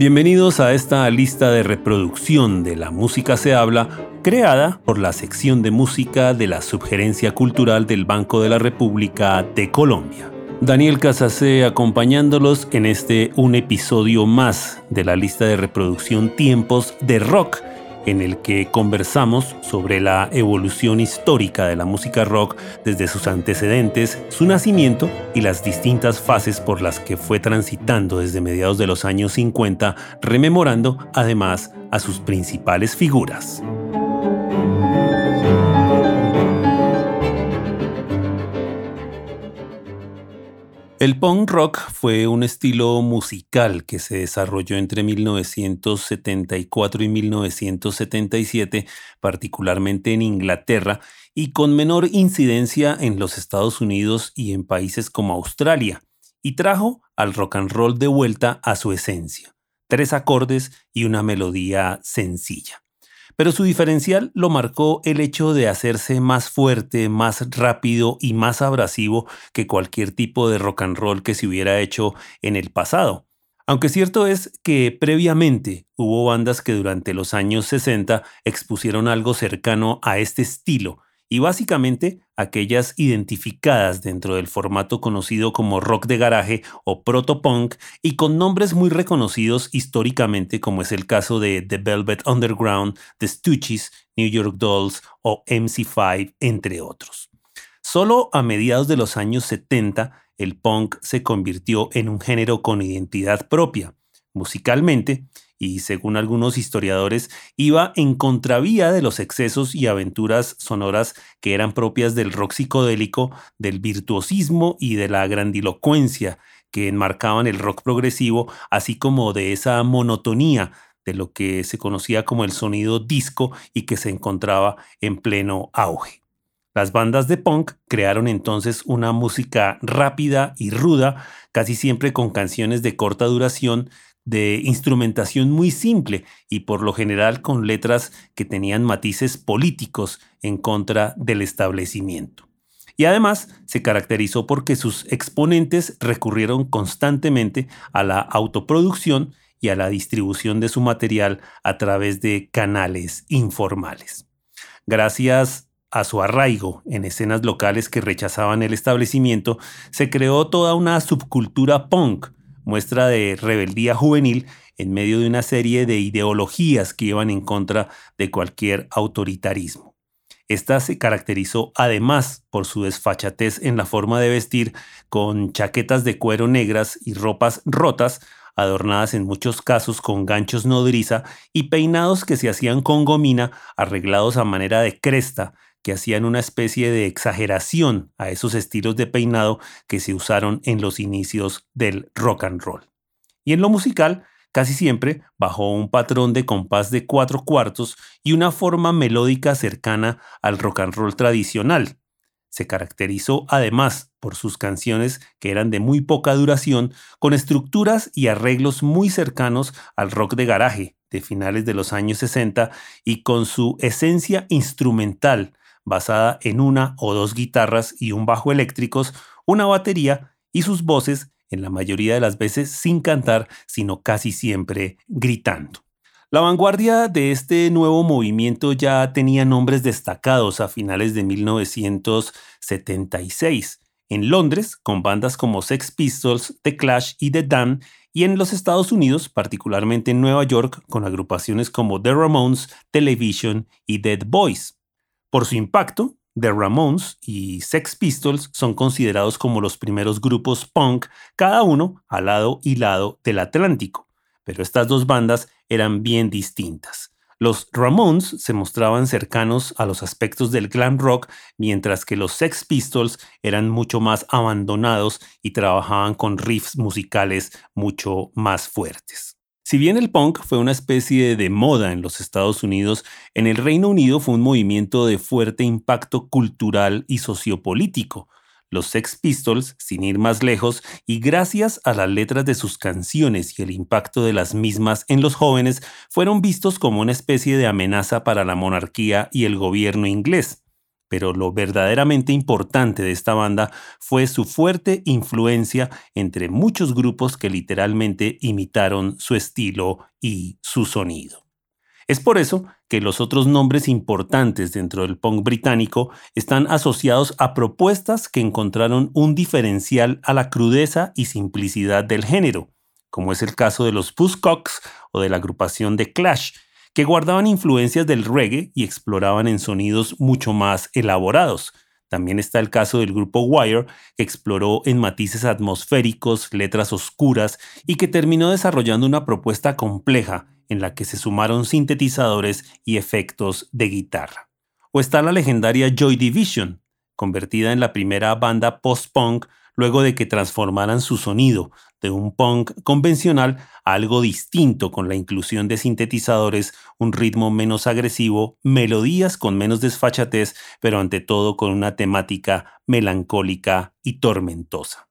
Bienvenidos a esta lista de reproducción de La Música se habla, creada por la sección de música de la Subgerencia Cultural del Banco de la República de Colombia. Daniel Casacé acompañándolos en este un episodio más de la lista de reproducción Tiempos de Rock en el que conversamos sobre la evolución histórica de la música rock desde sus antecedentes, su nacimiento y las distintas fases por las que fue transitando desde mediados de los años 50, rememorando además a sus principales figuras. El punk rock fue un estilo musical que se desarrolló entre 1974 y 1977, particularmente en Inglaterra, y con menor incidencia en los Estados Unidos y en países como Australia, y trajo al rock and roll de vuelta a su esencia, tres acordes y una melodía sencilla pero su diferencial lo marcó el hecho de hacerse más fuerte, más rápido y más abrasivo que cualquier tipo de rock and roll que se hubiera hecho en el pasado. Aunque cierto es que previamente hubo bandas que durante los años 60 expusieron algo cercano a este estilo, y básicamente aquellas identificadas dentro del formato conocido como rock de garaje o proto-punk y con nombres muy reconocidos históricamente como es el caso de The Velvet Underground, The Stooges, New York Dolls o MC5, entre otros. Solo a mediados de los años 70 el punk se convirtió en un género con identidad propia, musicalmente, y según algunos historiadores iba en contravía de los excesos y aventuras sonoras que eran propias del rock psicodélico, del virtuosismo y de la grandilocuencia que enmarcaban el rock progresivo, así como de esa monotonía de lo que se conocía como el sonido disco y que se encontraba en pleno auge. Las bandas de punk crearon entonces una música rápida y ruda, casi siempre con canciones de corta duración de instrumentación muy simple y por lo general con letras que tenían matices políticos en contra del establecimiento. Y además se caracterizó porque sus exponentes recurrieron constantemente a la autoproducción y a la distribución de su material a través de canales informales. Gracias a su arraigo en escenas locales que rechazaban el establecimiento, se creó toda una subcultura punk, muestra de rebeldía juvenil en medio de una serie de ideologías que iban en contra de cualquier autoritarismo. Esta se caracterizó además por su desfachatez en la forma de vestir, con chaquetas de cuero negras y ropas rotas, adornadas en muchos casos con ganchos nodriza y peinados que se hacían con gomina arreglados a manera de cresta que hacían una especie de exageración a esos estilos de peinado que se usaron en los inicios del rock and roll. Y en lo musical, casi siempre bajo un patrón de compás de cuatro cuartos y una forma melódica cercana al rock and roll tradicional. Se caracterizó además por sus canciones que eran de muy poca duración, con estructuras y arreglos muy cercanos al rock de garaje de finales de los años 60 y con su esencia instrumental basada en una o dos guitarras y un bajo eléctricos, una batería y sus voces, en la mayoría de las veces sin cantar, sino casi siempre gritando. La vanguardia de este nuevo movimiento ya tenía nombres destacados a finales de 1976. En Londres, con bandas como Sex Pistols, The Clash y The Damned, y en los Estados Unidos, particularmente en Nueva York, con agrupaciones como The Ramones, Television y Dead Boys. Por su impacto, The Ramones y Sex Pistols son considerados como los primeros grupos punk, cada uno al lado y lado del Atlántico, pero estas dos bandas eran bien distintas. Los Ramones se mostraban cercanos a los aspectos del glam rock, mientras que los Sex Pistols eran mucho más abandonados y trabajaban con riffs musicales mucho más fuertes. Si bien el punk fue una especie de moda en los Estados Unidos, en el Reino Unido fue un movimiento de fuerte impacto cultural y sociopolítico. Los Sex Pistols, sin ir más lejos, y gracias a las letras de sus canciones y el impacto de las mismas en los jóvenes, fueron vistos como una especie de amenaza para la monarquía y el gobierno inglés. Pero lo verdaderamente importante de esta banda fue su fuerte influencia entre muchos grupos que literalmente imitaron su estilo y su sonido. Es por eso que los otros nombres importantes dentro del punk británico están asociados a propuestas que encontraron un diferencial a la crudeza y simplicidad del género, como es el caso de los Buzzcocks o de la agrupación de Clash, que guardaban influencias del reggae y exploraban en sonidos mucho más elaborados. También está el caso del grupo Wire, que exploró en matices atmosféricos, letras oscuras y que terminó desarrollando una propuesta compleja en la que se sumaron sintetizadores y efectos de guitarra. O está la legendaria Joy Division, convertida en la primera banda post-punk luego de que transformaran su sonido de un punk convencional a algo distinto con la inclusión de sintetizadores, un ritmo menos agresivo, melodías con menos desfachatez, pero ante todo con una temática melancólica y tormentosa.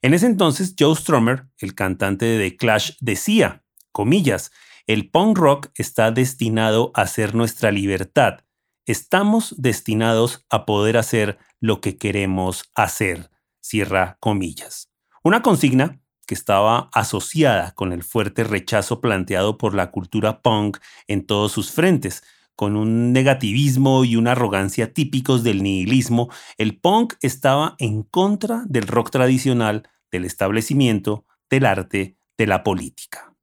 En ese entonces, Joe Strummer, el cantante de The Clash, decía, comillas, el punk rock está destinado a ser nuestra libertad. Estamos destinados a poder hacer lo que queremos hacer cierra comillas. Una consigna que estaba asociada con el fuerte rechazo planteado por la cultura punk en todos sus frentes, con un negativismo y una arrogancia típicos del nihilismo, el punk estaba en contra del rock tradicional, del establecimiento, del arte, de la política.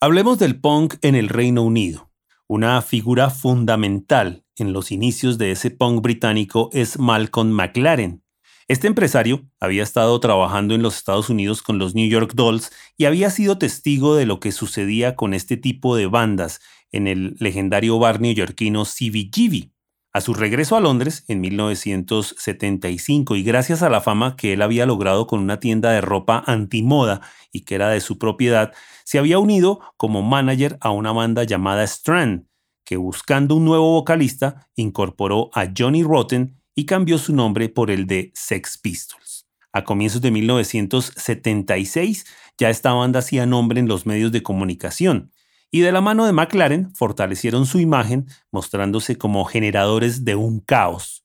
Hablemos del punk en el Reino Unido. Una figura fundamental en los inicios de ese punk británico es Malcolm McLaren, este empresario había estado trabajando en los Estados Unidos con los New York Dolls y había sido testigo de lo que sucedía con este tipo de bandas en el legendario bar neoyorquino CBGB. A su regreso a Londres en 1975 y gracias a la fama que él había logrado con una tienda de ropa antimoda y que era de su propiedad, se había unido como manager a una banda llamada Strand, que buscando un nuevo vocalista incorporó a Johnny Rotten y cambió su nombre por el de Sex Pistols. A comienzos de 1976 ya esta banda hacía nombre en los medios de comunicación y de la mano de McLaren fortalecieron su imagen mostrándose como generadores de un caos.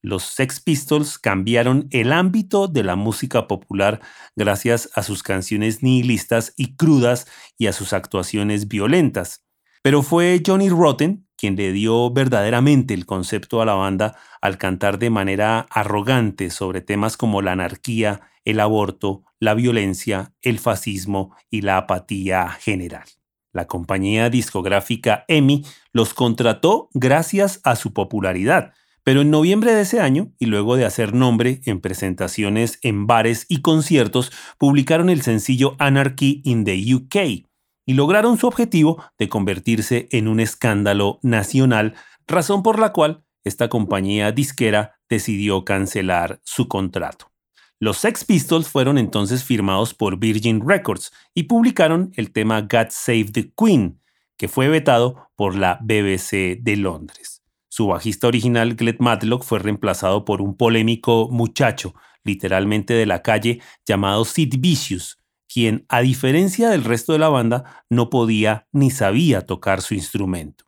Los Sex Pistols cambiaron el ámbito de la música popular gracias a sus canciones nihilistas y crudas y a sus actuaciones violentas. Pero fue Johnny Rotten quien le dio verdaderamente el concepto a la banda al cantar de manera arrogante sobre temas como la anarquía, el aborto, la violencia, el fascismo y la apatía general. La compañía discográfica EMI los contrató gracias a su popularidad, pero en noviembre de ese año, y luego de hacer nombre en presentaciones en bares y conciertos, publicaron el sencillo Anarchy in the UK, y lograron su objetivo de convertirse en un escándalo nacional, razón por la cual esta compañía disquera decidió cancelar su contrato. Los Sex Pistols fueron entonces firmados por Virgin Records y publicaron el tema God Save the Queen, que fue vetado por la BBC de Londres. Su bajista original, Glenn Matlock, fue reemplazado por un polémico muchacho, literalmente de la calle, llamado Sid Vicious, quien, a diferencia del resto de la banda, no podía ni sabía tocar su instrumento.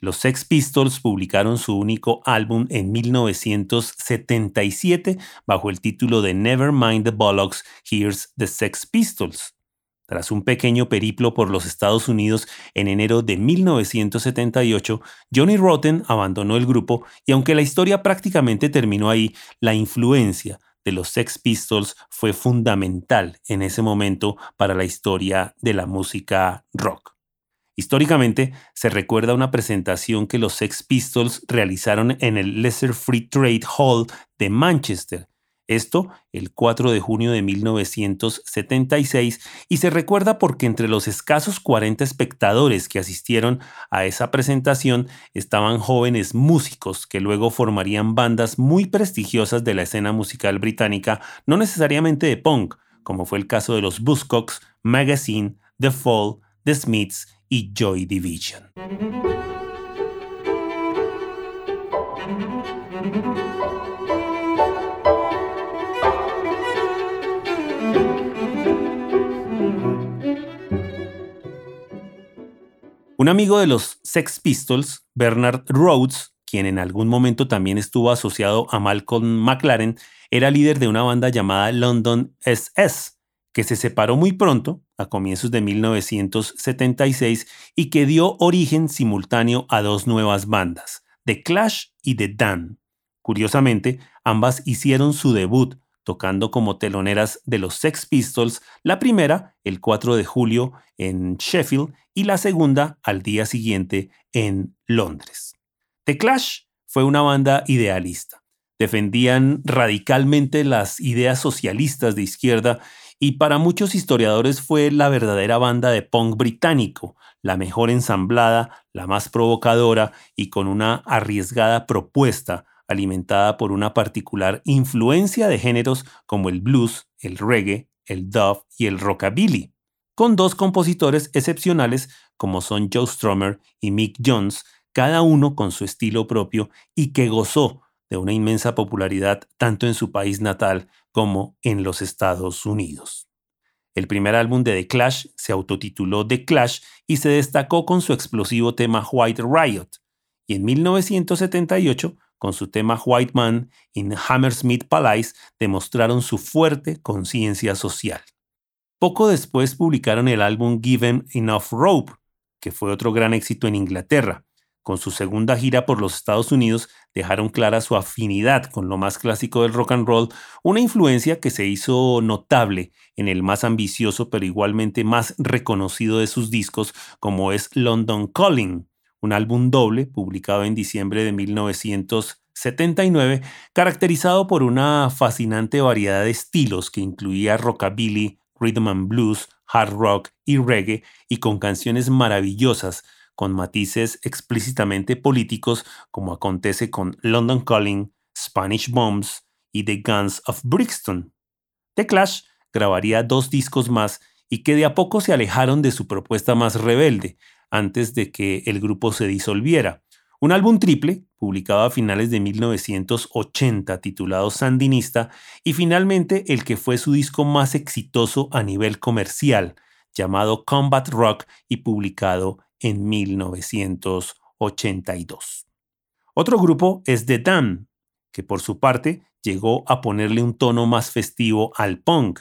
Los Sex Pistols publicaron su único álbum en 1977 bajo el título de Never Mind the Bollocks, Here's the Sex Pistols. Tras un pequeño periplo por los Estados Unidos en enero de 1978, Johnny Rotten abandonó el grupo y aunque la historia prácticamente terminó ahí, la influencia, de los Sex Pistols fue fundamental en ese momento para la historia de la música rock. Históricamente, se recuerda una presentación que los Sex Pistols realizaron en el Lesser Free Trade Hall de Manchester, esto el 4 de junio de 1976 y se recuerda porque entre los escasos 40 espectadores que asistieron a esa presentación estaban jóvenes músicos que luego formarían bandas muy prestigiosas de la escena musical británica, no necesariamente de punk, como fue el caso de los Buzzcocks, Magazine, The Fall, The Smiths y Joy Division. Un amigo de los Sex Pistols, Bernard Rhodes, quien en algún momento también estuvo asociado a Malcolm McLaren, era líder de una banda llamada London SS, que se separó muy pronto, a comienzos de 1976, y que dio origen simultáneo a dos nuevas bandas, The Clash y The Dan. Curiosamente, ambas hicieron su debut tocando como teloneras de los Sex Pistols, la primera el 4 de julio en Sheffield y la segunda al día siguiente en Londres. The Clash fue una banda idealista. Defendían radicalmente las ideas socialistas de izquierda y para muchos historiadores fue la verdadera banda de punk británico, la mejor ensamblada, la más provocadora y con una arriesgada propuesta alimentada por una particular influencia de géneros como el blues, el reggae, el dub y el rockabilly, con dos compositores excepcionales como son Joe Strummer y Mick Jones, cada uno con su estilo propio y que gozó de una inmensa popularidad tanto en su país natal como en los Estados Unidos. El primer álbum de The Clash se autotituló The Clash y se destacó con su explosivo tema White Riot, y en 1978, con su tema White Man in Hammersmith Palace, demostraron su fuerte conciencia social. Poco después publicaron el álbum Given Enough Rope, que fue otro gran éxito en Inglaterra, con su segunda gira por los Estados Unidos dejaron clara su afinidad con lo más clásico del rock and roll, una influencia que se hizo notable en el más ambicioso pero igualmente más reconocido de sus discos como es London Calling, un álbum doble publicado en diciembre de 1979, caracterizado por una fascinante variedad de estilos que incluía rockabilly, rhythm and blues, hard rock y reggae y con canciones maravillosas con matices explícitamente políticos como acontece con London Calling, Spanish Bombs y The Guns of Brixton. The Clash grabaría dos discos más y que de a poco se alejaron de su propuesta más rebelde, antes de que el grupo se disolviera. Un álbum triple, publicado a finales de 1980, titulado Sandinista, y finalmente el que fue su disco más exitoso a nivel comercial, llamado Combat Rock y publicado en 1982. Otro grupo es The Dam, que por su parte llegó a ponerle un tono más festivo al punk.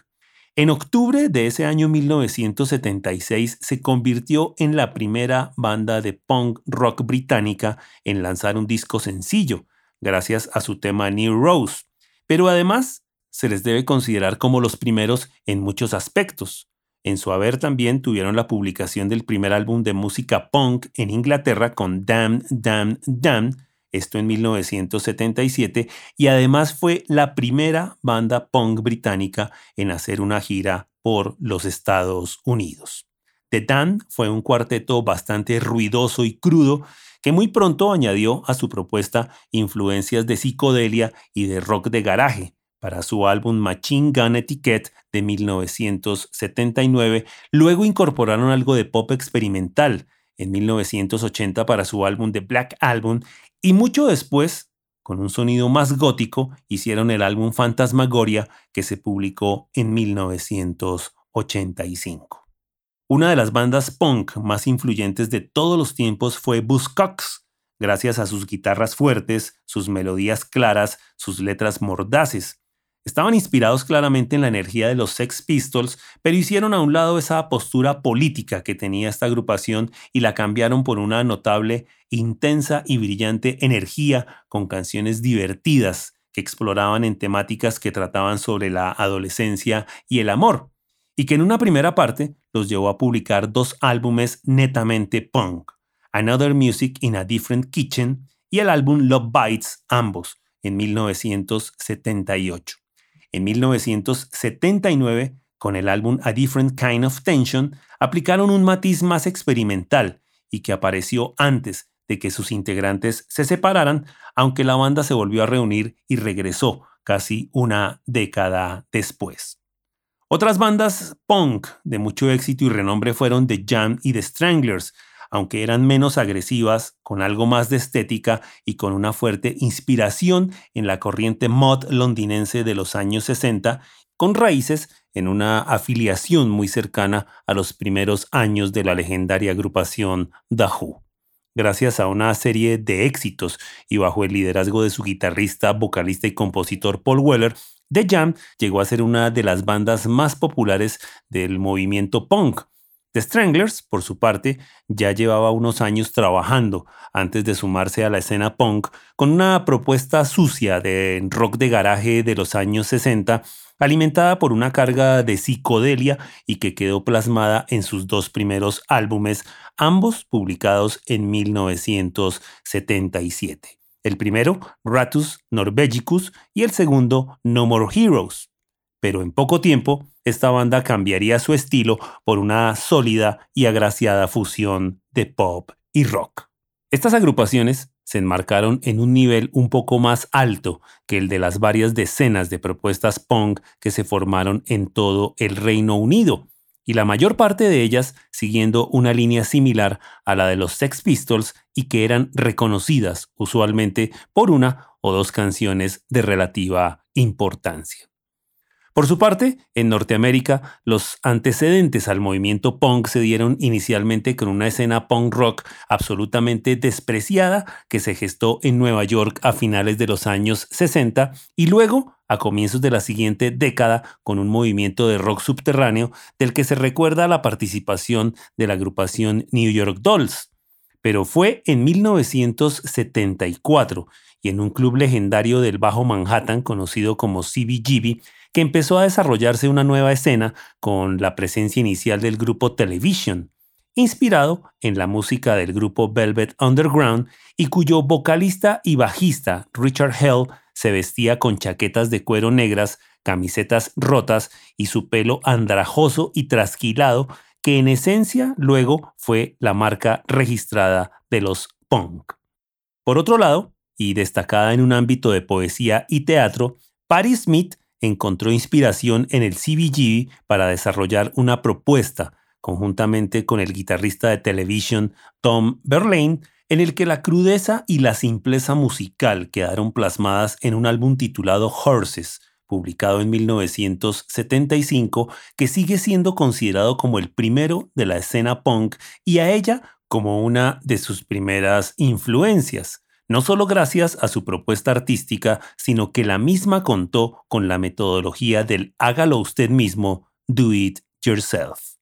En octubre de ese año 1976 se convirtió en la primera banda de punk rock británica en lanzar un disco sencillo, gracias a su tema New Rose, pero además se les debe considerar como los primeros en muchos aspectos. En su haber también tuvieron la publicación del primer álbum de música punk en Inglaterra con Damn, Damn, Damn, esto en 1977, y además fue la primera banda punk británica en hacer una gira por los Estados Unidos. The fue un cuarteto bastante ruidoso y crudo que muy pronto añadió a su propuesta influencias de psicodelia y de rock de garaje, para su álbum Machine Gun Etiquette de 1979. Luego incorporaron algo de pop experimental en 1980 para su álbum The Black Album y mucho después, con un sonido más gótico, hicieron el álbum Fantasmagoria que se publicó en 1985. Una de las bandas punk más influyentes de todos los tiempos fue Buzzcocks, gracias a sus guitarras fuertes, sus melodías claras, sus letras mordaces. Estaban inspirados claramente en la energía de los Sex Pistols, pero hicieron a un lado esa postura política que tenía esta agrupación y la cambiaron por una notable, intensa y brillante energía con canciones divertidas que exploraban en temáticas que trataban sobre la adolescencia y el amor, y que en una primera parte los llevó a publicar dos álbumes netamente punk, Another Music in a Different Kitchen y el álbum Love Bites, ambos, en 1978. En 1979, con el álbum A Different Kind of Tension, aplicaron un matiz más experimental y que apareció antes de que sus integrantes se separaran, aunque la banda se volvió a reunir y regresó casi una década después. Otras bandas punk de mucho éxito y renombre fueron The Jam y The Stranglers, aunque eran menos agresivas, con algo más de estética y con una fuerte inspiración en la corriente mod londinense de los años 60, con raíces en una afiliación muy cercana a los primeros años de la legendaria agrupación The Who. gracias a una serie de éxitos y bajo el liderazgo de su guitarrista, vocalista y compositor Paul Weller, The Jam llegó a ser una de las bandas más populares del movimiento punk. The Stranglers, por su parte, ya llevaba unos años trabajando antes de sumarse a la escena punk con una propuesta sucia de rock de garaje de los años 60, alimentada por una carga de psicodelia y que quedó plasmada en sus dos primeros álbumes, ambos publicados en 1977. El primero, Ratus Norvegicus, y el segundo, No More Heroes. Pero en poco tiempo, esta banda cambiaría su estilo por una sólida y agraciada fusión de pop y rock. Estas agrupaciones se enmarcaron en un nivel un poco más alto que el de las varias decenas de propuestas punk que se formaron en todo el Reino Unido, y la mayor parte de ellas siguiendo una línea similar a la de los Sex Pistols y que eran reconocidas usualmente por una o dos canciones de relativa importancia. Por su parte, en Norteamérica, los antecedentes al movimiento punk se dieron inicialmente con una escena punk rock absolutamente despreciada que se gestó en Nueva York a finales de los años 60 y luego a comienzos de la siguiente década con un movimiento de rock subterráneo del que se recuerda la participación de la agrupación New York Dolls. Pero fue en 1974 y en un club legendario del Bajo Manhattan conocido como CBGB que empezó a desarrollarse una nueva escena con la presencia inicial del grupo Television, inspirado en la música del grupo Velvet Underground y cuyo vocalista y bajista Richard Hell se vestía con chaquetas de cuero negras, camisetas rotas y su pelo andrajoso y trasquilado, que en esencia luego fue la marca registrada de los punk. Por otro lado, y destacada en un ámbito de poesía y teatro, Patti Smith encontró inspiración en el CBG para desarrollar una propuesta, conjuntamente con el guitarrista de televisión Tom Verlaine, en el que la crudeza y la simpleza musical quedaron plasmadas en un álbum titulado Horses, publicado en 1975, que sigue siendo considerado como el primero de la escena punk y a ella como una de sus primeras influencias no solo gracias a su propuesta artística, sino que la misma contó con la metodología del hágalo usted mismo, do it yourself.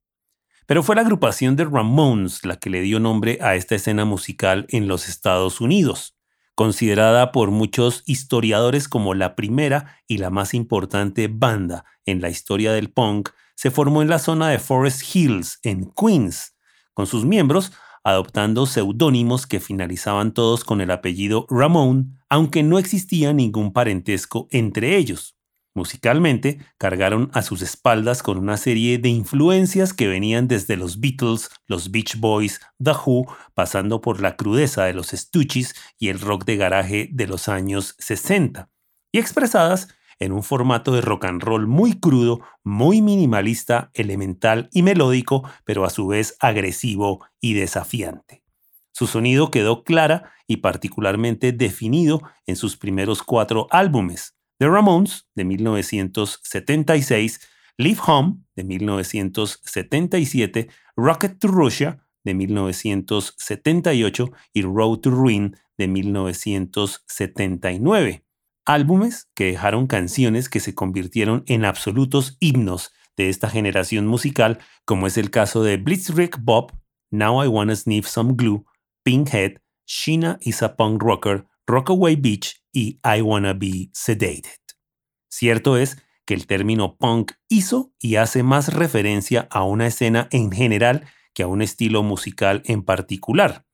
Pero fue la agrupación de Ramones la que le dio nombre a esta escena musical en los Estados Unidos, considerada por muchos historiadores como la primera y la más importante banda en la historia del punk, se formó en la zona de Forest Hills, en Queens. Con sus miembros adoptando seudónimos que finalizaban todos con el apellido Ramón, aunque no existía ningún parentesco entre ellos. Musicalmente, cargaron a sus espaldas con una serie de influencias que venían desde los Beatles, los Beach Boys, The Who, pasando por la crudeza de los Stooges y el rock de garaje de los años 60, y expresadas en un formato de rock and roll muy crudo, muy minimalista, elemental y melódico, pero a su vez agresivo y desafiante. Su sonido quedó clara y particularmente definido en sus primeros cuatro álbumes, The Ramones de 1976, Leave Home de 1977, Rocket to Russia de 1978 y Road to Ruin de 1979 álbumes que dejaron canciones que se convirtieron en absolutos himnos de esta generación musical, como es el caso de Blitzkrieg Bob, Now I Wanna Sniff Some Glue, Pinkhead, Sheena is a Punk Rocker, Rockaway Beach y I Wanna Be Sedated. Cierto es que el término punk hizo y hace más referencia a una escena en general que a un estilo musical en particular.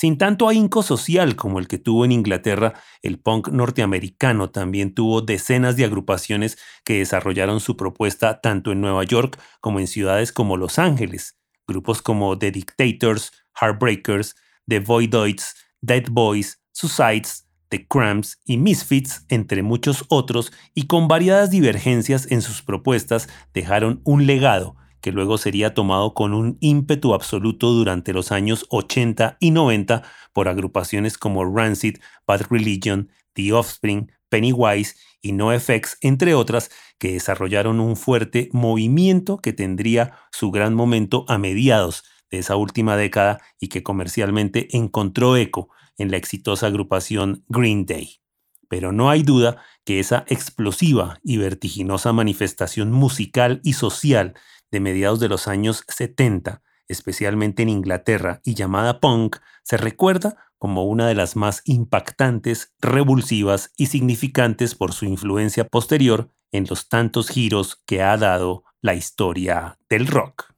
Sin tanto ahínco social como el que tuvo en Inglaterra, el punk norteamericano también tuvo decenas de agrupaciones que desarrollaron su propuesta tanto en Nueva York como en ciudades como Los Ángeles. Grupos como The Dictators, Heartbreakers, The Voidoids, Dead Boys, Suicides, The Cramps y Misfits, entre muchos otros, y con variadas divergencias en sus propuestas, dejaron un legado que luego sería tomado con un ímpetu absoluto durante los años 80 y 90 por agrupaciones como Rancid, Bad Religion, The Offspring, Pennywise y NoFX, entre otras, que desarrollaron un fuerte movimiento que tendría su gran momento a mediados de esa última década y que comercialmente encontró eco en la exitosa agrupación Green Day. Pero no hay duda que esa explosiva y vertiginosa manifestación musical y social de mediados de los años 70, especialmente en Inglaterra y llamada punk, se recuerda como una de las más impactantes, revulsivas y significantes por su influencia posterior en los tantos giros que ha dado la historia del rock.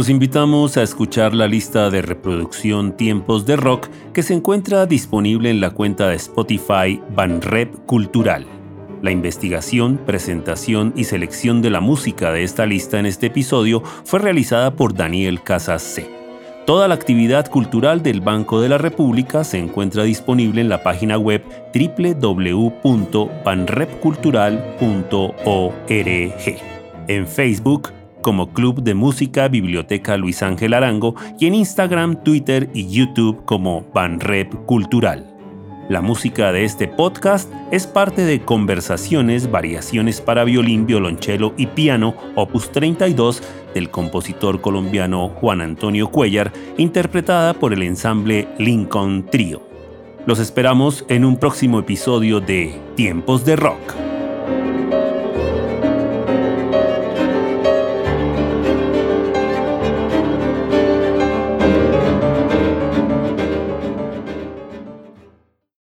Los invitamos a escuchar la lista de reproducción Tiempos de Rock que se encuentra disponible en la cuenta de Spotify Banrep Cultural. La investigación, presentación y selección de la música de esta lista en este episodio fue realizada por Daniel Casas C. Toda la actividad cultural del Banco de la República se encuentra disponible en la página web www.banrepcultural.org. En Facebook, como Club de Música Biblioteca Luis Ángel Arango y en Instagram, Twitter y YouTube como Banrep Cultural. La música de este podcast es parte de Conversaciones, Variaciones para Violín, Violonchelo y Piano, opus 32, del compositor colombiano Juan Antonio Cuellar, interpretada por el ensamble Lincoln Trio. Los esperamos en un próximo episodio de Tiempos de Rock.